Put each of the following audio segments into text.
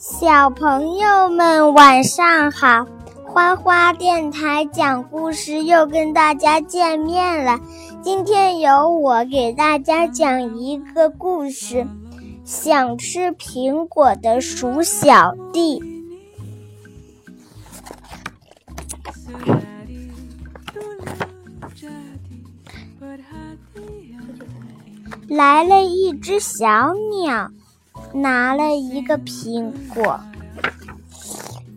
小朋友们晚上好，花花电台讲故事又跟大家见面了。今天由我给大家讲一个故事：想吃苹果的鼠小弟。来了一只小鸟。拿了一个苹果。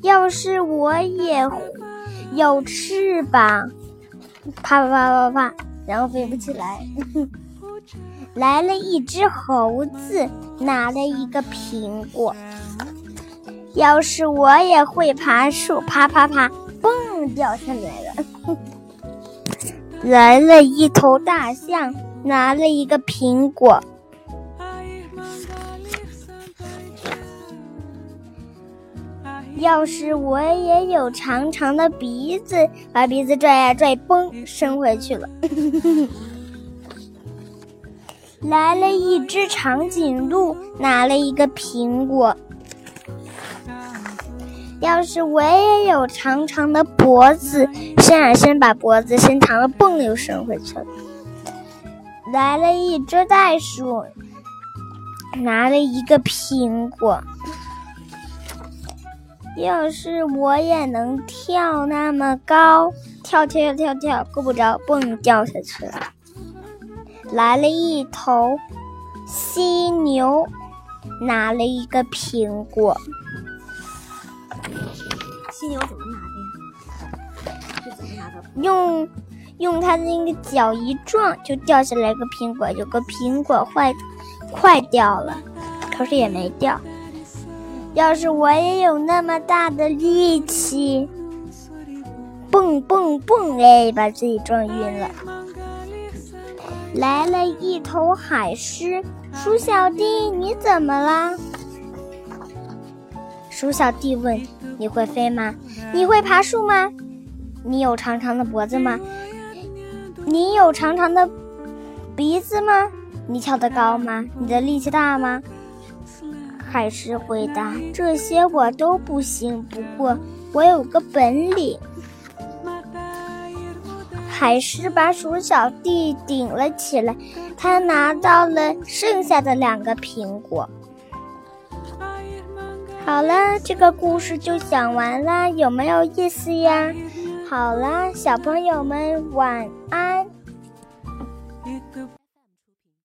要是我也有翅膀，啪啪啪啪啪，然后飞不起来。来了一只猴子，拿了一个苹果。要是我也会爬树，啪啪啪，嘣，掉下来了。来了一头大象，拿了一个苹果。要是我也有长长的鼻子，把鼻子拽呀拽，嘣，伸回去了。来了一只长颈鹿，拿了一个苹果。要是我也有长长的脖子，伸啊伸，把脖子伸长了，嘣，又伸回去了。来了一只袋鼠，拿了一个苹果。要是我也能跳那么高，跳跳跳跳，够不着，蹦掉下去了。来了一头犀牛，拿了一个苹果。犀牛怎么拿的呀？用用它的那个脚一撞，就掉下来个苹果，有个苹果坏坏掉了，可是也没掉。要是我也有那么大的力气，蹦蹦蹦！哎，把自己撞晕了。来了一头海狮，鼠小弟，你怎么了？鼠小弟问：“你会飞吗？你会爬树吗？你有长长的脖子吗？你有长长的鼻子吗？你跳得高吗？你的力气大吗？”海狮回答：“这些我都不行，不过我有个本领。”海狮把鼠小弟顶了起来，他拿到了剩下的两个苹果。好了，这个故事就讲完了，有没有意思呀？好了，小朋友们晚安。